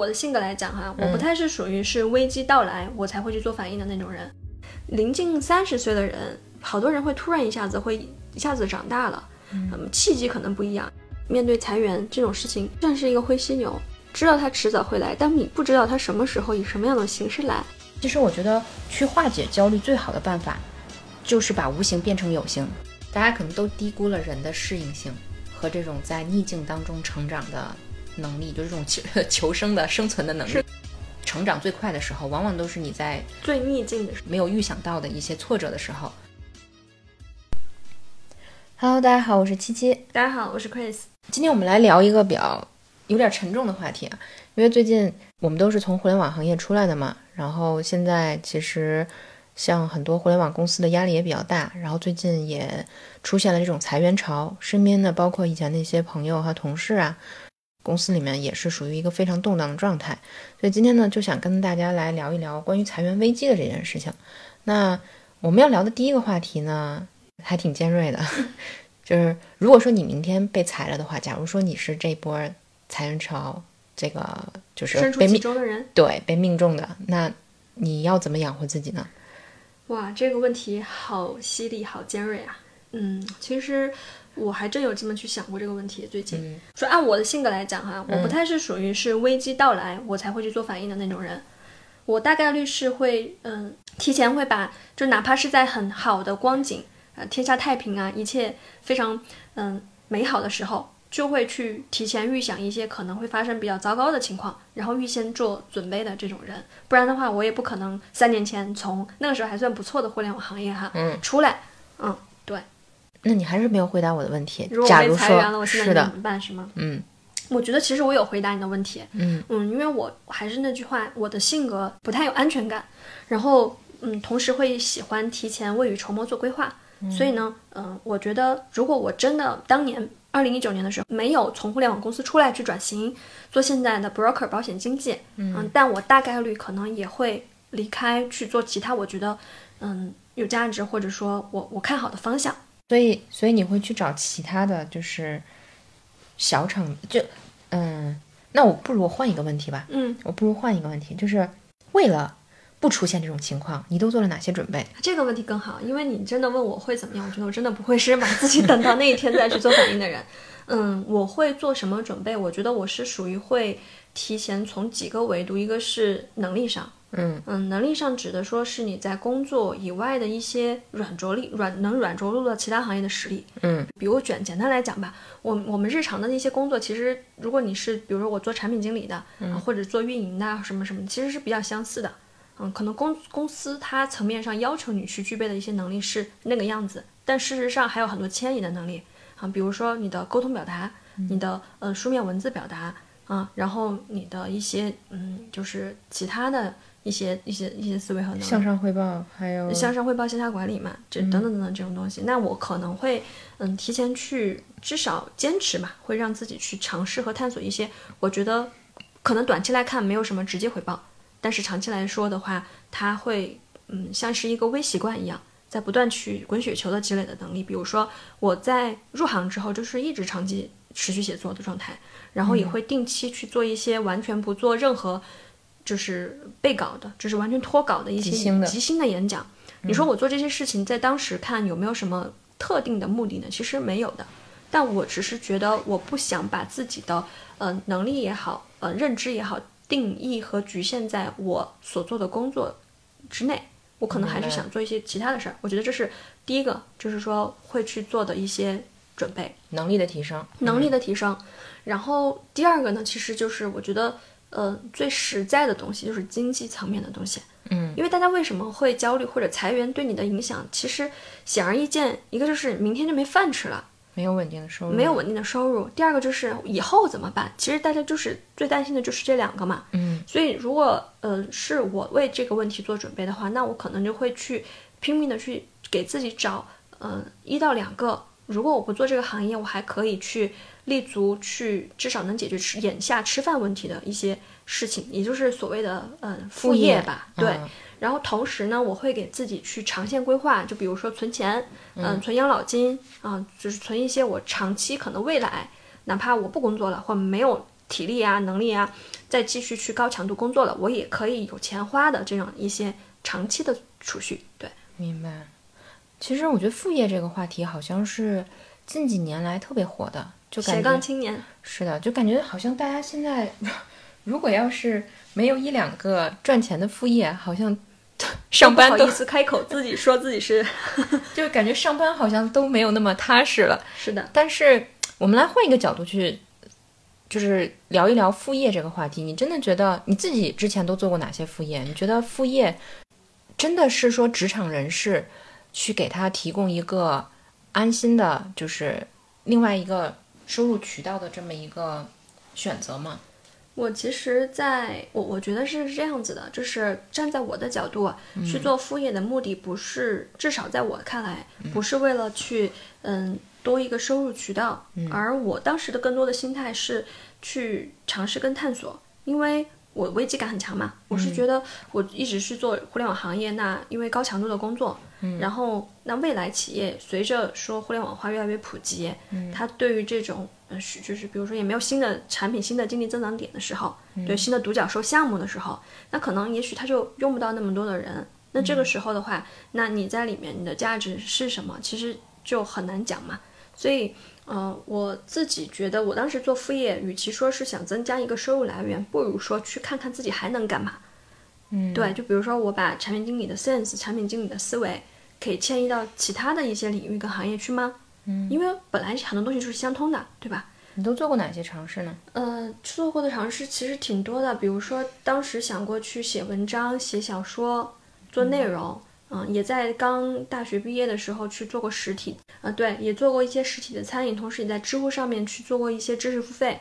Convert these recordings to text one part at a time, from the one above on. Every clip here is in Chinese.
我的性格来讲哈，我不太是属于是危机到来我才会去做反应的那种人。临近三十岁的人，好多人会突然一下子会一下子长大了，嗯，契机可能不一样。面对裁员这种事情，像是一个灰犀牛，知道它迟早会来，但你不知道它什么时候以什么样的形式来。其实我觉得去化解焦虑最好的办法，就是把无形变成有形。大家可能都低估了人的适应性和这种在逆境当中成长的能力，就是这种求 求生的生存的能力。成长最快的时候，往往都是你在最逆境的时候，没有预想到的一些挫折的时候。Hello，大家好，我是七七。大家好，我是 Chris。今天我们来聊一个比较有点沉重的话题啊，因为最近我们都是从互联网行业出来的嘛，然后现在其实。像很多互联网公司的压力也比较大，然后最近也出现了这种裁员潮，身边的包括以前那些朋友和同事啊，公司里面也是属于一个非常动荡的状态。所以今天呢，就想跟大家来聊一聊关于裁员危机的这件事情。那我们要聊的第一个话题呢，还挺尖锐的，就是如果说你明天被裁了的话，假如说你是这波裁员潮这个就是被命中的人，对，被命中的，那你要怎么养活自己呢？哇，这个问题好犀利，好尖锐啊！嗯，其实我还真有这么去想过这个问题。最近说按我的性格来讲哈，我不太是属于是危机到来我才会去做反应的那种人，我大概率是会嗯提前会把就哪怕是在很好的光景呃，天下太平啊，一切非常嗯美好的时候。就会去提前预想一些可能会发生比较糟糕的情况，然后预先做准备的这种人，不然的话，我也不可能三年前从那个时候还算不错的互联网行业哈，嗯，出来，嗯，对。那你还是没有回答我的问题。如果被裁员了，我现在怎么办？是吗？嗯，我觉得其实我有回答你的问题。嗯嗯，因为我还是那句话，我的性格不太有安全感，然后嗯，同时会喜欢提前未雨绸缪做规划，所以呢，嗯，我觉得如果我真的当年。二零一九年的时候，没有从互联网公司出来去转型做现在的 broker 保险经纪，嗯，但我大概率可能也会离开去做其他我觉得嗯有价值或者说我我看好的方向。所以，所以你会去找其他的就是小厂，就嗯，那我不如我换一个问题吧，嗯，我不如换一个问题，就是为了。不出现这种情况，你都做了哪些准备？这个问题更好，因为你真的问我会怎么样，我觉得我真的不会是把自己等到那一天再去做反应的人。嗯，我会做什么准备？我觉得我是属于会提前从几个维度，一个是能力上，嗯。嗯，能力上指的说是你在工作以外的一些软着力，软能软着陆到其他行业的实力，嗯，比如简简单来讲吧，我我们日常的那些工作，其实如果你是比如说我做产品经理的，或者做运营的什么什么，其实是比较相似的。嗯，可能公公司它层面上要求你去具备的一些能力是那个样子，但事实上还有很多迁移的能力。啊，比如说你的沟通表达，你的呃书面文字表达啊，然后你的一些嗯，就是其他的一些一些一些思维和能力，向上汇报，还有向上汇报、向下管理嘛，这等等等等这种东西，那我可能会嗯提前去至少坚持嘛，会让自己去尝试和探索一些，我觉得可能短期来看没有什么直接回报。但是长期来说的话，它会嗯像是一个微习惯一样，在不断去滚雪球的积累的能力。比如说我在入行之后，就是一直长期持续写作的状态，然后也会定期去做一些完全不做任何就是背稿的，就是完全脱稿的一些即兴的演讲。你说我做这些事情，在当时看有没有什么特定的目的呢？其实没有的，但我只是觉得我不想把自己的呃能力也好，呃认知也好。定义和局限在我所做的工作之内，我可能还是想做一些其他的事儿。我觉得这是第一个，就是说会去做的一些准备，能力的提升，能力的提升。然后第二个呢，其实就是我觉得，呃，最实在的东西就是经济层面的东西。嗯，因为大家为什么会焦虑或者裁员对你的影响，其实显而易见，一个就是明天就没饭吃了。没有稳定的收入，没有稳定的收入。第二个就是以后怎么办？其实大家就是最担心的就是这两个嘛。嗯，所以如果呃是我为这个问题做准备的话，那我可能就会去拼命的去给自己找呃一到两个，如果我不做这个行业，我还可以去立足去至少能解决吃眼下吃饭问题的一些事情，也就是所谓的嗯副业吧。对。然后同时呢，我会给自己去长线规划，就比如说存钱，嗯，存养老金啊，就是存一些我长期可能未来，哪怕我不工作了或没有体力啊、能力啊，再继续去高强度工作了，我也可以有钱花的这样一些长期的储蓄。对，明白。其实我觉得副业这个话题好像是近几年来特别火的，就感斜杠青年，是的，就感觉好像大家现在 如果要是没有一两个赚钱的副业，好像 上班都不好意思开口自己说自己是 就感觉上班好像都没有那么踏实了。是的，但是我们来换一个角度去，就是聊一聊副业这个话题。你真的觉得你自己之前都做过哪些副业？你觉得副业真的是说职场人士去给他提供一个安心的，就是另外一个收入渠道的这么一个选择嘛？我其实在我我觉得是这样子的，就是站在我的角度啊，去做副业的目的不是，至少在我看来，不是为了去嗯多一个收入渠道，而我当时的更多的心态是去尝试跟探索，因为我危机感很强嘛，我是觉得我一直是做互联网行业，那因为高强度的工作，然后那未来企业随着说互联网化越来越普及，它对于这种呃是就是比如说也没有新的产品、新的经济增长点的时候，对新的独角兽项目的时候，那可能也许它就用不到那么多的人。那这个时候的话，那你在里面你的价值是什么？其实就很难讲嘛。所以，呃，我自己觉得，我当时做副业，与其说是想增加一个收入来源，不如说去看看自己还能干嘛。嗯，对，就比如说我把产品经理的 sense、产品经理的思维，可以迁移到其他的一些领域跟行业去吗？嗯，因为本来很多东西就是相通的，对吧？你都做过哪些尝试呢？呃，做过的尝试其实挺多的，比如说当时想过去写文章、写小说、做内容，嗯、也在刚大学毕业的时候去做过实体，呃，对，也做过一些实体的餐饮，同时也在知乎上面去做过一些知识付费。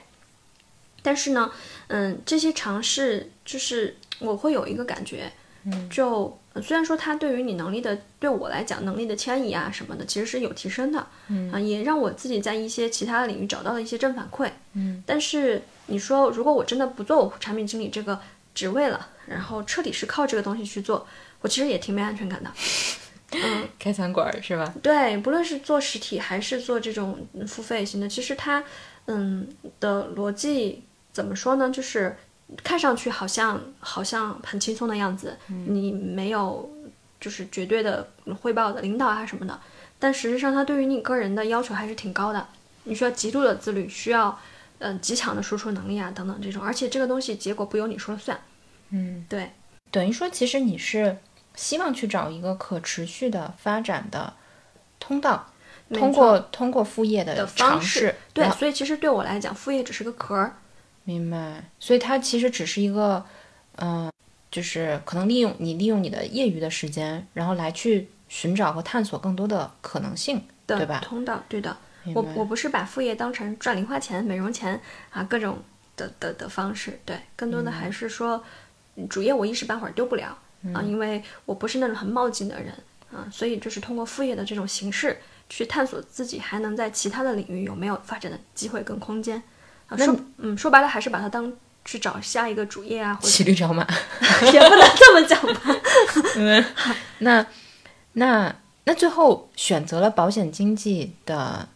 但是呢，嗯，这些尝试就是我会有一个感觉，嗯，就呃虽然说它对于你能力的，对我来讲能力的迁移啊什么的，其实是有提升的，嗯。啊，也让我自己在一些其他的领域找到了一些正反馈，嗯，但是你说如果我真的不做我产品经理这个职位了，然后彻底是靠这个东西去做，我其实也挺没安全感的，嗯，开餐馆儿是吧？对，不论是做实体还是做这种嗯付费型的，其实它嗯的逻辑怎么说呢？就是看上去好像好像很轻松的样子，你没有就是绝对的汇报的领导啊什么的，但实际上它对于你个人的要求还是挺高的，你需要极度的自律，需要嗯、呃极强的输出能力啊等等这种，而且这个东西结果不由你说了算，嗯，对，等于说其实你是希望去找一个可持续的发展的通道，通过通过副业的的方式，，对所以其实对我来讲，副业只是个壳儿，明白，所以它其实只是一个，嗯、就是可能利用你利用你的业余的时间，然后来去寻找和探索更多的可能性，对吧？通道，对的。我我不是把副业当成赚零花钱、美容钱啊各种的的的方式，对，更多的还是说，嗯主业我一时半会儿丢不了啊，因为我不是那种很冒进的人啊，所以就是通过副业的这种形式去探索自己还能在其他的领域有没有发展的机会跟空间啊。说嗯说白了还是把它当去找下一个主业啊，或者骑驴找马。也不能这么讲吧。那那那最后选择了保险经纪的，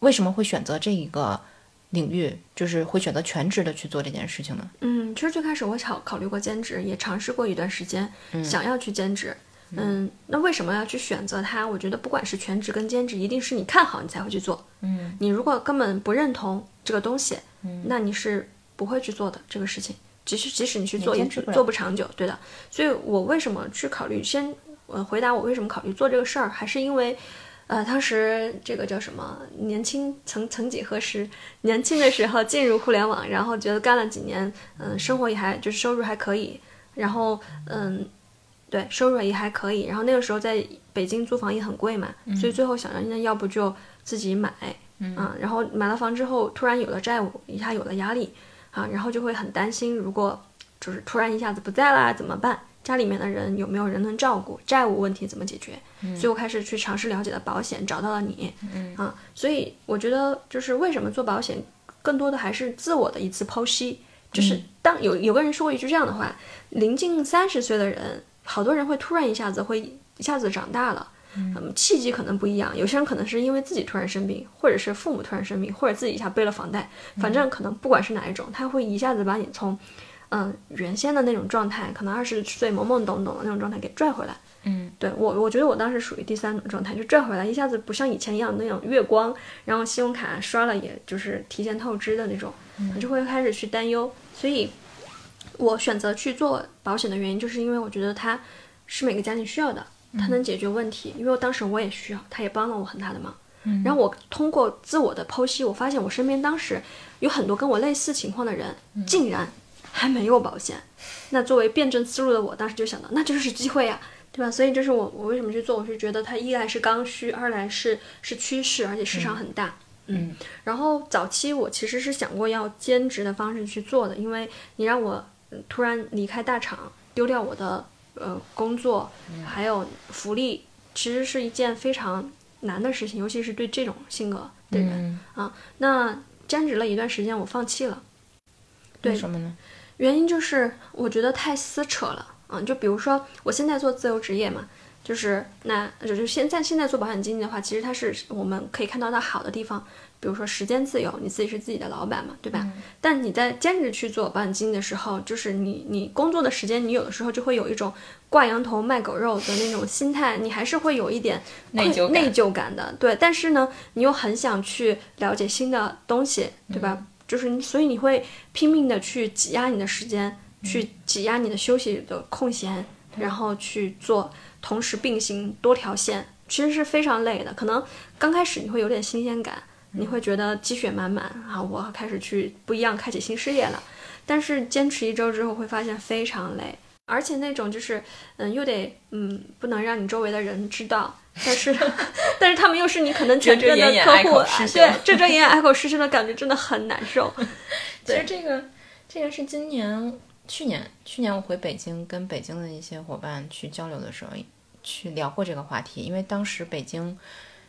为什么会选择这一个领域？就是会选择全职的去做这件事情呢？嗯，其实最开始我考考虑过兼职，也尝试过一段时间，想要去兼职。嗯，那为什么要去选择它？我觉得不管是全职跟兼职，一定是你看好你才会去做。嗯，你如果根本不认同这个东西，嗯那你是不会去做的这个事情。即使即使你去做，也做不长久，对的。所以我为什么去考虑先呃回答我为什么考虑做这个事儿，还是因为。呃，当时这个叫什么？年轻曾曾几何时，年轻的时候进入互联网，然后觉得干了几年，嗯，生活也还就是收入还可以，然后嗯，对，收入也还可以。然后那个时候在北京租房也很贵嘛，所以最后想着那要不就自己买，啊，然后买了房之后突然有了债务，一下有了压力，啊，然后就会很担心，如果就是突然一下子不在啦怎么办？家里面的人有没有人能照顾？债务问题怎么解决？所以我开始去尝试了解了保险，找到了你，啊，所以我觉得就是为什么做保险，更多的还是自我的一次剖析。就是当有有个人说过一句这样的话，临近三十岁的人，好多人会突然一下子会一下子长大了，嗯，契机可能不一样。有些人可能是因为自己突然生病，或者是父母突然生病，或者自己一下背了房贷，反正可能不管是哪一种，他会一下子把你从嗯原先的那种状态，可能二十岁懵懵懂懂的那种状态给拽回来。嗯，对我，我觉得我当时属于第三种状态，就拽回来，一下子不像以前一样那种月光，然后信用卡刷了也就是提前透支的那种，就会开始去担忧。所以，我选择去做保险的原因，就是因为我觉得它是每个家庭需要的，它能解决问题。因为当时我也需要，它也帮了我很大的忙。然后我通过自我的剖析，我发现我身边当时有很多跟我类似情况的人，竟然还没有保险。那作为辩证思路的我，当时就想到，那就是机会呀。对吧？所以这是我我为什么去做？我是觉得它一来是刚需，二来是是趋势，而且市场很大。嗯。然后早期我其实是想过要兼职的方式去做的，因为你让我突然离开大厂，丢掉我的呃工作，还有福利，其实是一件非常难的事情，尤其是对这种性格的人啊。那兼职了一段时间，我放弃了。为什么呢？原因就是我觉得太撕扯了。嗯，就比如说我现在做自由职业嘛，就是那就是现在现在做保险经纪的话，其实它是我们可以看到它好的地方，比如说时间自由，你自己是自己的老板嘛，对吧？但你在兼职去做保险经纪的时候，就是你你工作的时间，你有的时候就会有一种挂羊头卖狗肉的那种心态，你还是会有一点内疚内疚感的，对。但是呢，你又很想去了解新的东西，对吧？就是所以你会拼命的去挤压你的时间。去挤压你的休息的空闲，然后去做，同时并行多条线，其实是非常累的。可能刚开始你会有点新鲜感，你会觉得积雪满满啊，我开始去不一样，开启新事业了。但是坚持一周之后，会发现非常累，而且那种就是，嗯，又得嗯，不能让你周围的人知道，但是 但是他们又是你可能全任的客户，对，遮遮掩掩、爱口失声的感觉真的很难受。其实这个这个是今年。去年，去年我回北京，跟北京的一些伙伴去交流的时候，去聊过这个话题。因为当时北京，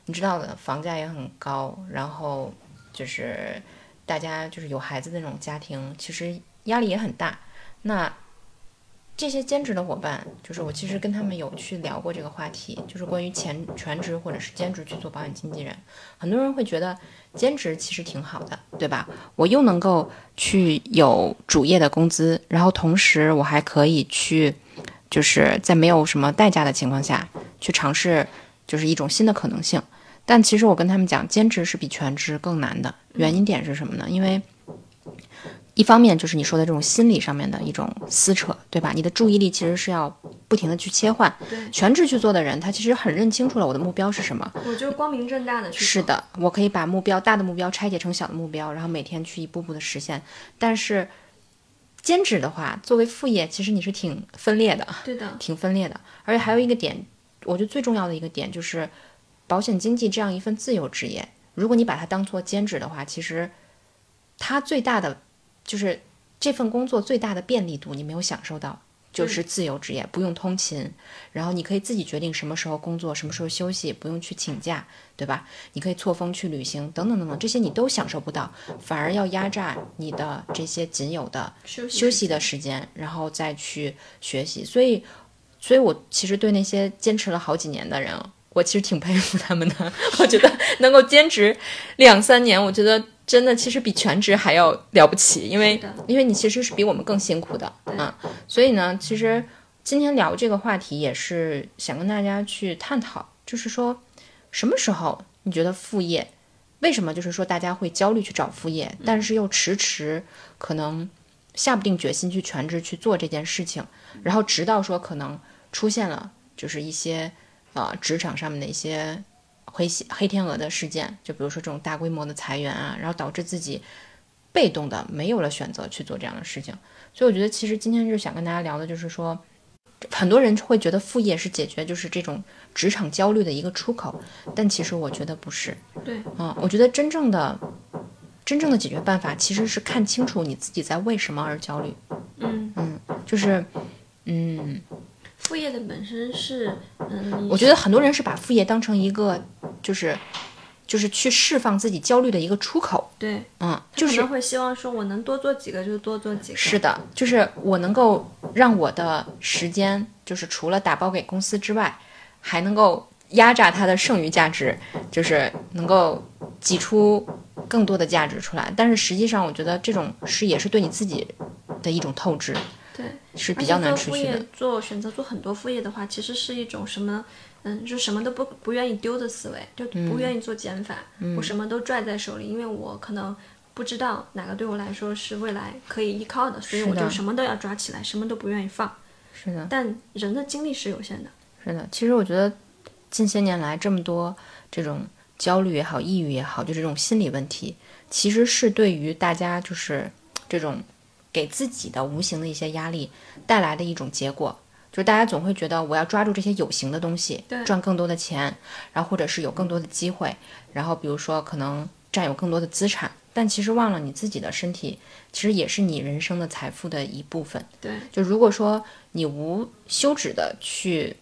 你知道的，房价也很高，然后就是大家就是有孩子的那种家庭，其实压力也很大。那这些兼职的伙伴，就是我其实跟他们有去聊过这个话题，就是关于全全职或者是兼职去做保险经纪人。很多人会觉得兼职其实挺好的，对吧？我又能够去有主业的工资，然后同时我还可以去，就是在没有什么代价的情况下去尝试，就是一种新的可能性。但其实我跟他们讲，兼职是比全职更难的，原因点是什么呢？因为。一方面就是你说的这种心理上面的一种撕扯，对吧？你的注意力其实是要不停的去切换。对，全职去做的人，他其实很认清楚了我的目标是什么。我就光明正大的去。是的，我可以把目标大的目标拆解成小的目标，然后每天去一步步的实现。但是兼职的话，作为副业，其实你是挺分裂的。对的，挺分裂的。而且还有一个点，我觉得最重要的一个点就是，保险经纪这样一份自由职业，如果你把它当做兼职的话，其实它最大的。就是这份工作最大的便利度，你没有享受到，就是自由职业，不用通勤，然后你可以自己决定什么时候工作，什么时候休息，不用去请假，对吧？你可以错峰去旅行，等等等等，这些你都享受不到，反而要压榨你的这些仅有的休息的时间，然后再去学习。所以，所以我其实对那些坚持了好几年的人，我其实挺佩服他们的。我觉得能够坚持两三年，我觉得。真的，其实比全职还要了不起，因为因为你其实是比我们更辛苦的啊。所以呢，其实今天聊这个话题也是想跟大家去探讨，就是说什么时候你觉得副业，为什么就是说大家会焦虑去找副业，但是又迟迟可能下不定决心去全职去做这件事情，然后直到说可能出现了就是一些呃职场上面的一些。黑黑天鹅的事件，就比如说这种大规模的裁员啊，然后导致自己被动的没有了选择去做这样的事情。所以我觉得，其实今天就想跟大家聊的，就是说，很多人会觉得副业是解决就是这种职场焦虑的一个出口，但其实我觉得不是。对，嗯，我觉得真正的真正的解决办法其实是看清楚你自己在为什么而焦虑。嗯嗯，就是嗯。副业的本身是，嗯，我觉得很多人是把副业当成一个，就是，就是去释放自己焦虑的一个出口。对，嗯，就是会希望说我能多做几个就多做几个。是的，就是我能够让我的时间，就是除了打包给公司之外，还能够压榨它的剩余价值，就是能够挤出更多的价值出来。但是实际上，我觉得这种是也是对你自己的一种透支，对，是比较难持续的业。做选择做很多副业的话，其实是一种什么？嗯，就什么都不不愿意丢的思维，就嗯不愿意做减法。我什么都拽在手里，因为我可能不知道哪个对我来说是未来可以依靠的，所以我就什么都要抓起来，什么都不愿意放。是的，但人的精力是有限的，是的。其实我觉得近些年来这么多这种焦虑也好、抑郁也好，就这种心理问题，其实是对于大家就是这种给自己的无形的一些压力带来的一种结果。就是大家总会觉得我要抓住这些有形的东西，赚更多的钱，然后或者是有更多的机会，然后比如说可能占有更多的资产，但其实忘了你自己的身体，其实也是你人生的财富的一部分。对，就如果说你无休止的去，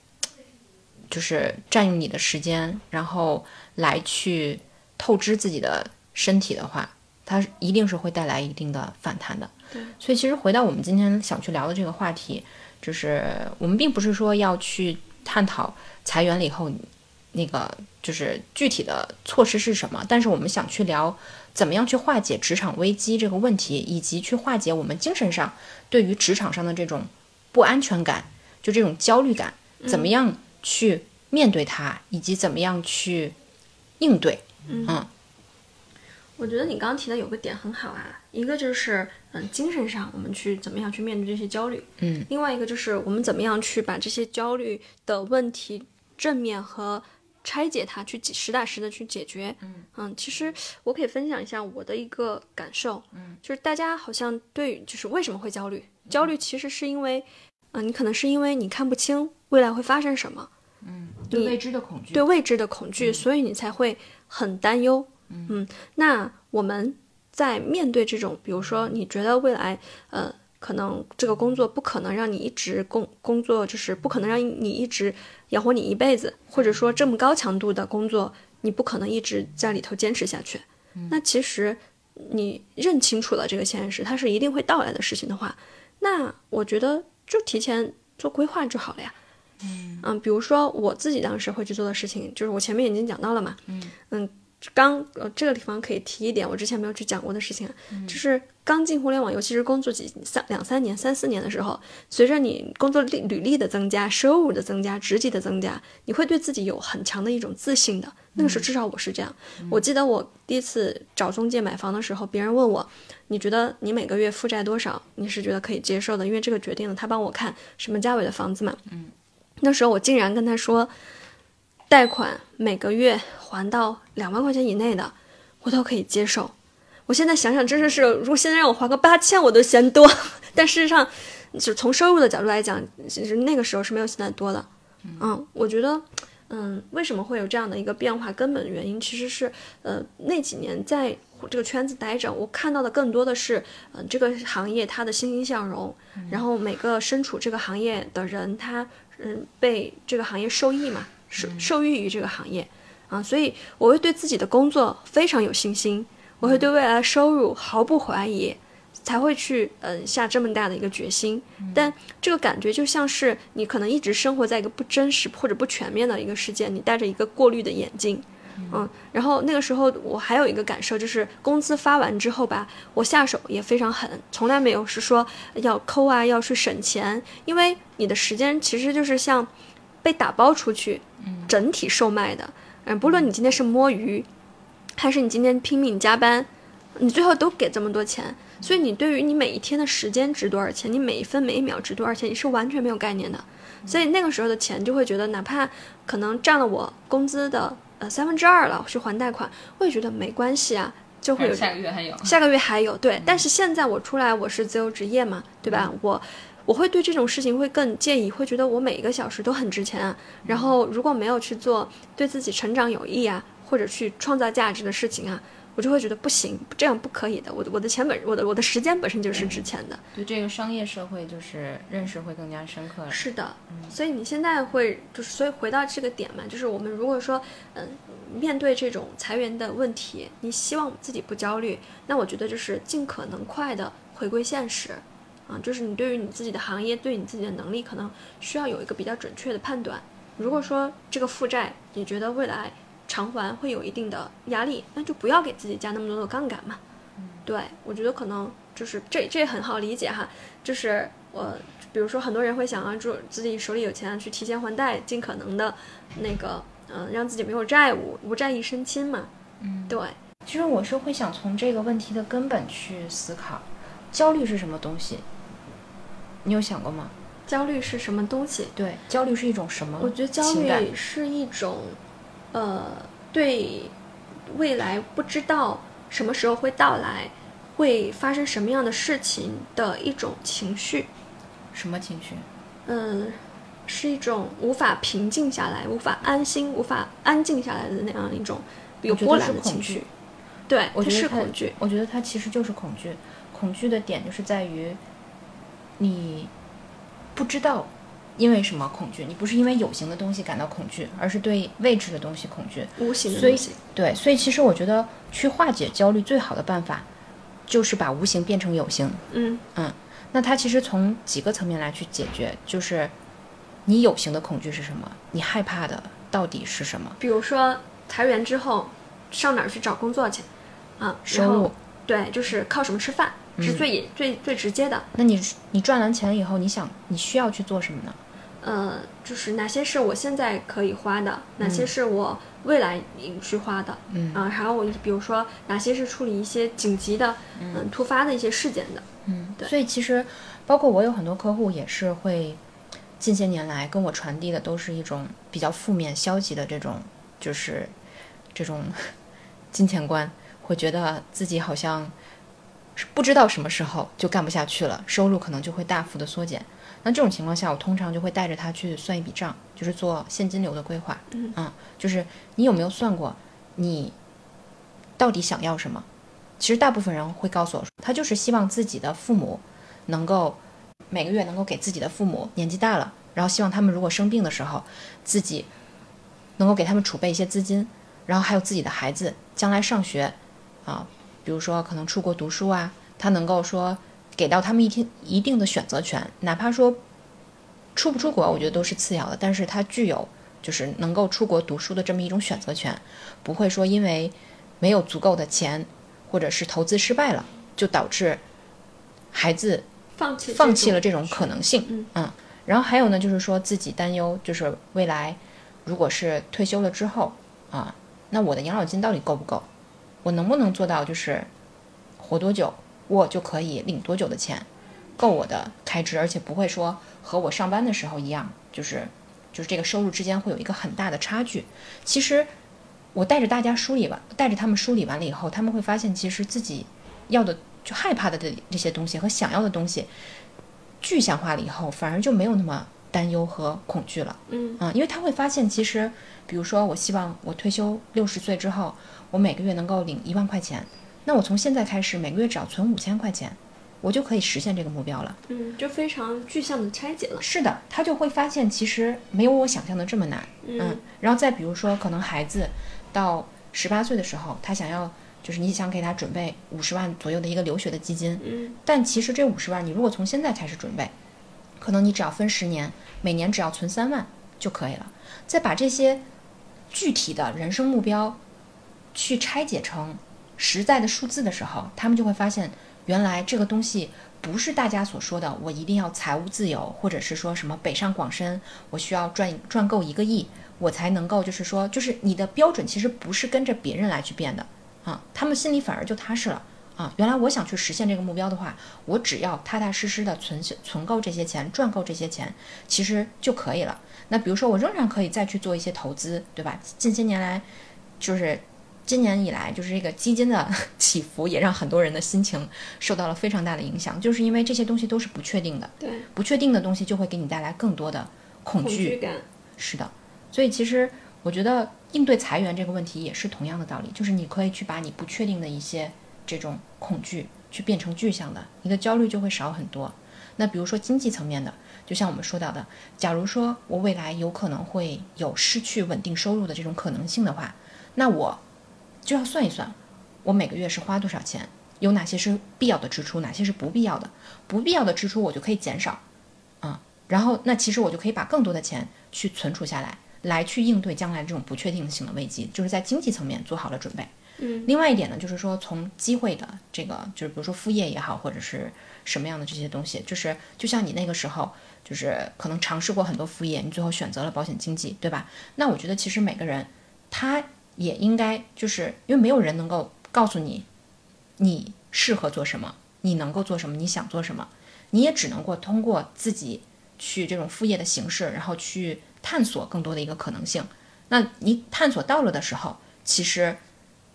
就是占用你的时间，然后来去透支自己的身体的话，它一定是会带来一定的反弹的。对，所以其实回到我们今天想去聊的这个话题，就是我们并不是说要去探讨裁员了以后那个就是具体的措施是什么，但是我们想去聊怎么样去化解职场危机这个问题，以及去化解我们精神上对于职场上的这种不安全感，就这种焦虑感，怎么样去面对它，以及怎么样去应对。嗯我觉得你刚刚提的有个点很好啊，一个就是嗯精神上我们去怎么样去面对这些焦虑，嗯，另外一个就是我们怎么样去把这些焦虑的问题正面和拆解它，去实打实的去解决。嗯其实我可以分享一下我的一个感受，嗯，就是大家好像对就是为什么会焦虑？焦虑其实是因为，嗯、你可能是因为你看不清未来会发生什么，嗯对未知的恐惧，对未知的恐惧，所以你才会很担忧。嗯，那我们在面对这种，比如说你觉得未来，呃，可能这个工作不可能让你一直工工作，就是不可能让你一直养活你一辈子，或者说这么高强度的工作，你不可能一直在里头坚持下去。那其实你认清楚了这个现实，它是一定会到来的事情的话，那我觉得就提前做规划就好了呀。嗯比如说我自己当时会去做的事情，就是我前面已经讲到了嘛。嗯刚呃这个地方可以提一点，我之前没有去讲过的事情啊，就是刚进互联网，尤其是工作几三两三年、三四年的时候，随着你工作履履历的增加、收入的增加、职级的增加，你会对自己有很强的一种自信的。那个时候至少我是这样。我记得我第一次找中介买房的时候，别人问我，你觉得你每个月负债多少，你是觉得可以接受的？因为这个决定了他帮我看什么价位的房子嘛。嗯，那时候我竟然跟他说，贷款每个月还到两万块钱以内的，我都可以接受。我现在想想，真的是，如果现在让我还个八千，我都嫌多。但事实上，就从收入的角度来讲，其实那个时候是没有现在多的。嗯，我觉得，嗯，为什么会有这样的一个变化？根本的原因其实是，呃，那几年在这个圈子待着，我看到的更多的是，嗯、这个行业它的欣欣向荣，然后每个身处这个行业的人，他嗯被这个行业受益嘛，受受益于这个行业。啊，所以我会对自己的工作非常有信心，我会对未来的收入毫不怀疑。才会去嗯下这么大的一个决心，但这个感觉就像是你可能一直生活在一个不真实或者不全面的一个世界，你戴着一个过滤的眼镜，嗯，然后那个时候我还有一个感受就是工资发完之后吧，我下手也非常狠，从来没有是说要抠啊要去省钱，因为你的时间其实就是像被打包出去，整体售卖的，嗯，不论你今天是摸鱼，还是你今天拼命加班，你最后都给这么多钱，所以你对于你每一天的时间值多少钱，你每一分每一秒值多少钱，你是完全没有概念的。所以那个时候的钱就会觉得，哪怕可能占了我工资的呃三分之二了，去还贷款，我也觉得没关系啊，就会有下个月还有，下个月还有对，但是现在我出来我是自由职业嘛，对吧？我我会对这种事情会更介意，会觉得我每一个小时都很值钱啊。然后如果没有去做对自己成长有益啊，或者去创造价值的事情啊，我就会觉得不行，这样不可以的。我的我的钱本我的我的时间本身就是值钱的。对这个商业社会就是认识会更加深刻了。是的，所以你现在会就是，所以回到这个点嘛，就是我们如果说，嗯，面对这种裁员的问题，你希望自己不焦虑，那我觉得就是尽可能快的回归现实，啊，就是你对于你自己的行业，对你自己的能力，可能需要有一个比较准确的判断，如果说这个负债你觉得未来偿还会有一定的压力，那就不要给自己加那么多的杠杆嘛。对我觉得可能就是这这也很好理解哈，就是我比如说很多人会想啊，就自己手里有钱去提前还贷，尽可能的那个嗯、让自己没有债务，无债一身轻嘛。嗯，对，其实我是会想从这个问题的根本去思考，焦虑是什么东西？你有想过吗？焦虑是什么东西？对，焦虑是一种什么？我觉得焦虑是一种，呃，对未来不知道什么时候会到来，会发生什么样的事情的一种情绪。什么情绪？嗯，是一种无法平静下来、无法安心、无法安静下来的那样一种有波澜的情绪。对，它我觉得它是恐惧。我觉得它其实就是恐惧。恐惧的点就是在于，你不知道因为什么恐惧。你不是因为有形的东西感到恐惧，而是对未知的东西恐惧。无形的对，所以其实我觉得去化解焦虑最好的办法，就是把无形变成有形。嗯嗯那它其实从几个层面来去解决，就是你有形的恐惧是什么？你害怕的到底是什么？比如说裁员之后上哪儿去找工作去啊？然后收入。对，就是靠什么吃饭，这是嗯。最最最直接的。那你你赚完钱以后，你想你需要去做什么呢？呃，就是哪些是我现在可以花的，哪些是我未来去花的，嗯。啊，还有我比如说哪些是处理一些紧急的，嗯，突发的一些事件的，嗯，对。所以其实包括我有很多客户也是会近些年来跟我传递的都是一种比较负面、消极的这种，就是这种 金钱观，会觉得自己好像是不知道什么时候就干不下去了，收入可能就会大幅的缩减。那这种情况下，我通常就会带着他去算一笔账，就是做现金流的规划。嗯啊，就是你有没有算过你到底想要什么？其实大部分人会告诉我说，他就是希望自己的父母能够每个月能够给自己的父母年纪大了，然后希望他们如果生病的时候，自己能够给他们储备一些资金，然后还有自己的孩子将来上学啊，比如说可能出国读书啊，他能够说给到他们一天一定的选择权，哪怕说出不出国，我觉得都是次要的，但是他具有就是能够出国读书的这么一种选择权，不会说因为没有足够的钱，或者是投资失败了，就导致孩子放弃放弃了这种可能性。嗯然后还有呢，就是说自己担忧，就是未来如果是退休了之后啊，那我的养老金到底够不够？我能不能做到就是活多久我就可以领多久的钱，够我的开支，而且不会说和我上班的时候一样，就是就是这个收入之间会有一个很大的差距。其实我带着大家梳理完，带着他们梳理完了以后，他们会发现，其实自己要的就害怕的这这些东西和想要的东西具象化了以后，反而就没有那么担忧和恐惧了。嗯啊，因为他会发现，其实，比如说，我希望我退休六十岁之后，我每个月能够领一万块钱，那我从现在开始每个月只要存五千块钱，我就可以实现这个目标了。嗯，就非常具象的拆解了。是的，他就会发现其实没有我想象的这么难。嗯然后再比如说，可能孩子到十八岁的时候，他想要就是你想给他准备五十万左右的一个留学的基金，嗯但其实这五十万，你如果从现在开始准备，可能你只要分十年，每年只要存三万就可以了。再把这些具体的人生目标去拆解成实在的数字的时候，他们就会发现，原来这个东西不是大家所说的我一定要财务自由，或者是说什么北上广深，我需要赚赚够一个亿，我才能够就是说，就是你的标准其实不是跟着别人来去变的啊，他们心里反而就踏实了。啊，原来我想去实现这个目标的话，我只要踏踏实实的存存够这些钱，赚够这些钱，其实就可以了。那比如说，我仍然可以再去做一些投资，对吧？近些年来，就是今年以来，就是这个基金的 起伏，也让很多人的心情受到了非常大的影响，就是因为这些东西都是不确定的，对，不确定的东西就会给你带来更多的恐惧。恐惧感。是的，所以其实我觉得应对裁员这个问题也是同样的道理，就是你可以去把你不确定的一些这种恐惧去变成具象的，你的焦虑就会少很多。那比如说经济层面的，就像我们说到的，假如说我未来有可能会有失去稳定收入的这种可能性的话，那我就要算一算，我每个月是花多少钱，有哪些是必要的支出，哪些是不必要的。不必要的支出我就可以减少，啊，然后那其实我就可以把更多的钱去存储下来，来去应对将来这种不确定性的危机，就是在经济层面做好了准备。嗯，另外一点呢，就是说从机会的这个，就是比如说副业也好，或者是什么样的这些东西，就是就像你那个时候，就是可能尝试过很多副业，你最后选择了保险经纪，对吧？那我觉得其实每个人他也应该，就是因为没有人能够告诉你你适合做什么，你能够做什么，你想做什么，你也只能够通过自己去这种副业的形式，然后去探索更多的一个可能性。那你探索到了的时候，其实。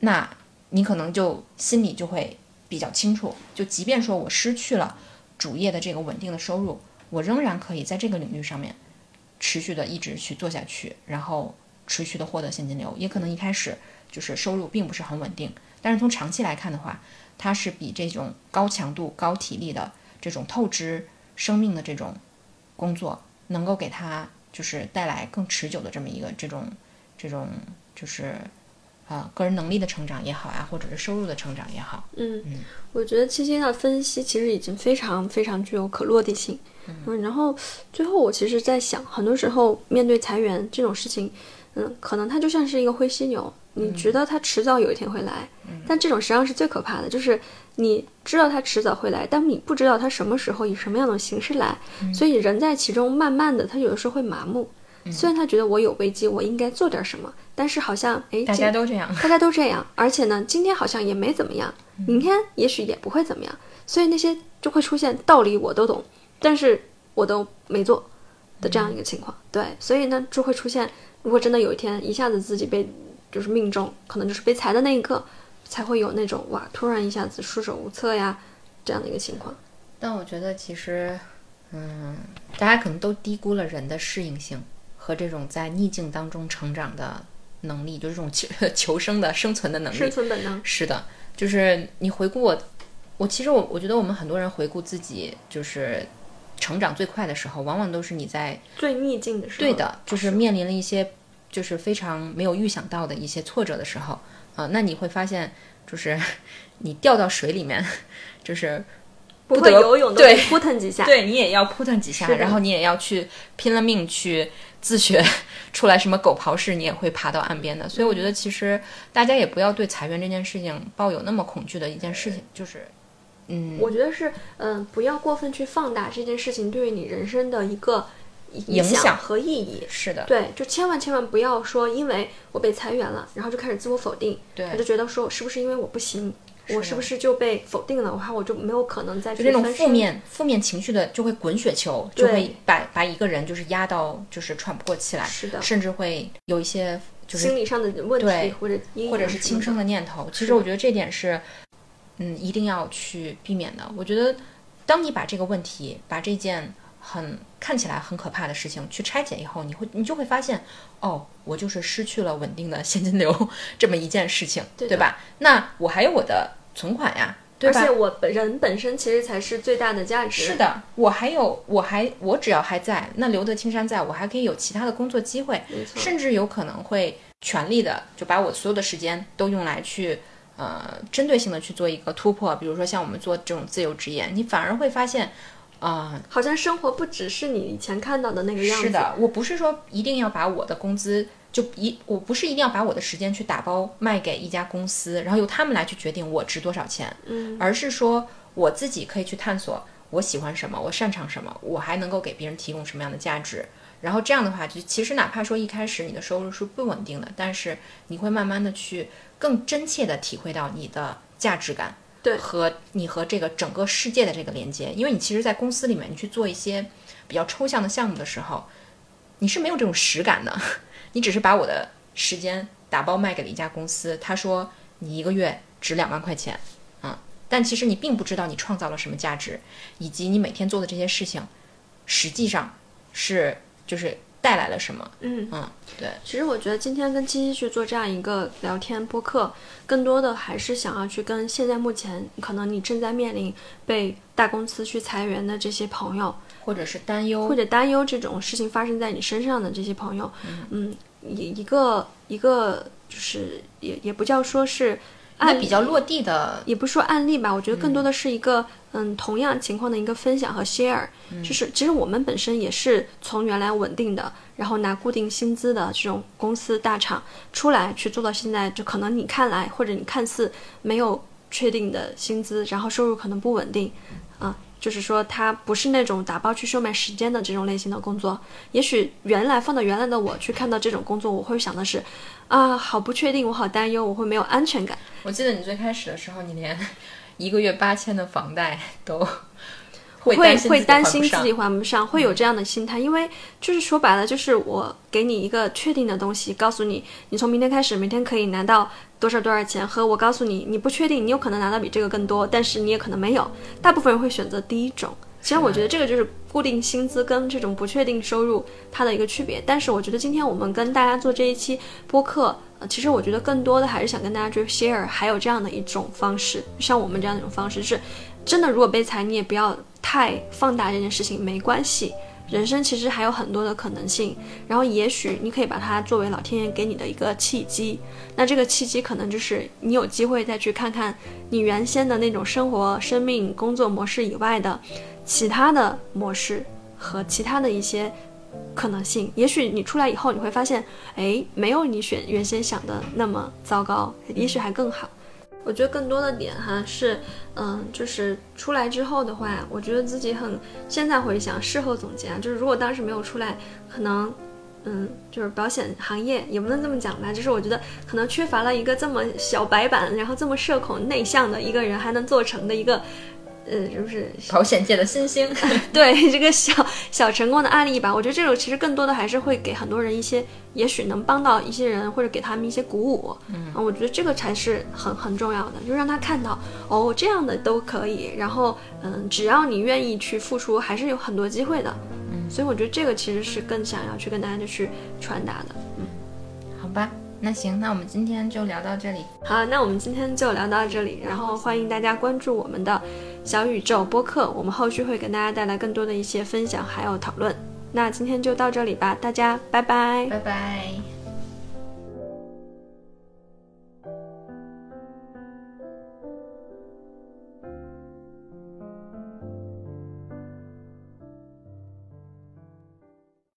那你可能就心里就会比较清楚，就即便说我失去了主业的这个稳定的收入，我仍然可以在这个领域上面持续的一直去做下去，然后持续的获得现金流。也可能一开始就是收入并不是很稳定，但是从长期来看的话，它是比这种高强度、高体力的这种透支生命的这种工作，能够给他就是带来更持久的这么一个这种这种就是。啊，个人能力的成长也好啊，或者是收入的成长也好。嗯嗯，我觉得七七的分析其实已经非常非常具有可落地性。嗯，然后最后我其实在想，很多时候面对裁员这种事情，嗯，可能它就像是一个灰犀牛，你觉得它迟早有一天会来，但这种实际上是最可怕的，就是你知道它迟早会来，但你不知道它什么时候以什么样的形式来，所以人在其中慢慢的，他有的时候会麻木。虽然他觉得我有危机，我应该做点什么，但是好像哎，大家都这样，大家都这样，而且呢，今天好像也没怎么样，明天也许也不会怎么样，所以那些就会出现道理我都懂，但是我都没做的这样一个情况。对，所以呢，就会出现，如果真的有一天一下子自己被就是命中，可能就是被裁的那一刻，才会有那种哇，突然一下子束手无策呀这样的一个情况。但我觉得其实，嗯，大家可能都低估了人的适应性。和这种在逆境当中成长的能力，就是这种求 求生的生存的能力，生存本能。是的，就是你回顾我，我其实我我觉得我们很多人回顾自己，就是成长最快的时候，往往都是你在最逆境的时候。对的，就是面临了一些就是非常没有预想到的一些挫折的时候啊，那你会发现，就是 你掉到水里面，就是。不会游泳的，扑腾几下，对你也要扑腾几下，然后你也要去拼了命去自学 出来什么狗刨式，你也会爬到岸边的。所以我觉得，其实大家也不要对裁员这件事情抱有那么恐惧的一件事情，就是，嗯，我觉得是，嗯，不要过分去放大这件事情对于你人生的一个影响。和意义。是的，对，就千万千万不要说，因为我被裁员了，然后就开始自我否定，对，他就觉得说，是不是因为我不行？我是不是就被否定了？我怕我就没有可能再就那种负面负面情绪的就会滚雪球，就会把把一个人就是压到就是喘不过气来，是的，甚至会有一些就是心理上的问题或者或者是轻生的念头。其实我觉得这点是嗯一定要去避免的。我觉得当你把这个问题把这件很看起来很可怕的事情去拆解以后，你会你就会发现哦。我就是失去了稳定的现金流 这么一件事情，对吧？那我还有我的存款呀，对吧？而且我本人本身其实才是最大的价值。是的，我还有，我还，我只要还在，那留得青山在，我还可以有其他的工作机会，甚至有可能会全力的就把我所有的时间都用来去，呃，针对性的去做一个突破。比如说像我们做这种自由职业，你反而会发现。啊，好像生活不只是你以前看到的那个样子。是的，我不是说一定要把我的工资就一，我不是一定要把我的时间去打包卖给一家公司，然后由他们来去决定我值多少钱。嗯，而是说我自己可以去探索我喜欢什么，我擅长什么，我还能够给别人提供什么样的价值。然后这样的话，就其实哪怕说一开始你的收入是不稳定的，但是你会慢慢的去更真切的体会到你的价值感。对，和你和这个整个世界的这个连接，因为你其实，在公司里面，你去做一些比较抽象的项目的时候，你是没有这种实感的。你只是把我的时间打包卖给了一家公司，他说你一个月值两万块钱，嗯，但其实你并不知道你创造了什么价值，以及你每天做的这些事情，实际上是就是。带来了什么？嗯嗯，对。其实我觉得今天跟七七去做这样一个聊天播客，更多的还是想要去跟现在目前可能你正在面临被大公司去裁员的这些朋友，或者是担忧，或者担忧这种事情发生在你身上的这些朋友，嗯，一一个一个就是也也不叫说是案比较落地的，也不是说案例吧，我觉得更多的是一个嗯同样情况的一个分享和 share，就是其实我们本身也是从原来稳定的，然后拿固定薪资的这种公司大厂出来去做到现在，就可能你看来或者你看似没有确定的薪资，然后收入可能不稳定，啊。就是说，它不是那种打包去售卖时间的这种类型的工作。也许原来放到原来的我去看到这种工作，我会想的是，啊，好不确定，我好担忧，我会没有安全感。我记得你最开始的时候，你连 一个月八千的房贷都。会会担心自己还不上，会有这样的心态，因为就是说白了，就是我给你一个确定的东西，告诉你，你从明天开始，每天可以拿到多少多少钱，和我告诉你，你不确定，你有可能拿到比这个更多，但是你也可能没有。大部分人会选择第一种。其实我觉得这个就是固定薪资跟这种不确定收入它的一个区别。但是我觉得今天我们跟大家做这一期播客，呃，其实我觉得更多的还是想跟大家去 share，还有这样的一种方式，像我们这样的一种方式是。真的，如果被裁，你也不要太放大这件事情，没关系。人生其实还有很多的可能性，然后也许你可以把它作为老天爷给你的一个契机。那这个契机可能就是你有机会再去看看你原先的那种生活、生命、工作模式以外的其他的模式和其他的一些可能性。也许你出来以后，你会发现，哎，没有你选原先想的那么糟糕，也许还更好。我觉得更多的点哈是，嗯，就是出来之后的话，我觉得自己很现在回想，事后总结啊，就是如果当时没有出来，可能，嗯，就是保险行业也不能这么讲吧，就是我觉得可能缺乏了一个这么小白板，然后这么社恐内向的一个人还能做成的一个。呃，就是保险界的新星，对这个小小成功的案例吧。我觉得这种其实更多的还是会给很多人一些，也许能帮到一些人，或者给他们一些鼓舞。嗯，我觉得这个才是很很重要的，就让他看到哦，这样的都可以。然后，嗯，只要你愿意去付出，还是有很多机会的。嗯，所以我觉得这个其实是更想要去跟大家去传达的。嗯，好吧。那行，那我们今天就聊到这里。好，那我们今天就聊到这里，然后欢迎大家关注我们的小宇宙播客，我们后续会给大家带来更多的一些分享还有讨论。那今天就到这里吧，大家拜拜，拜拜。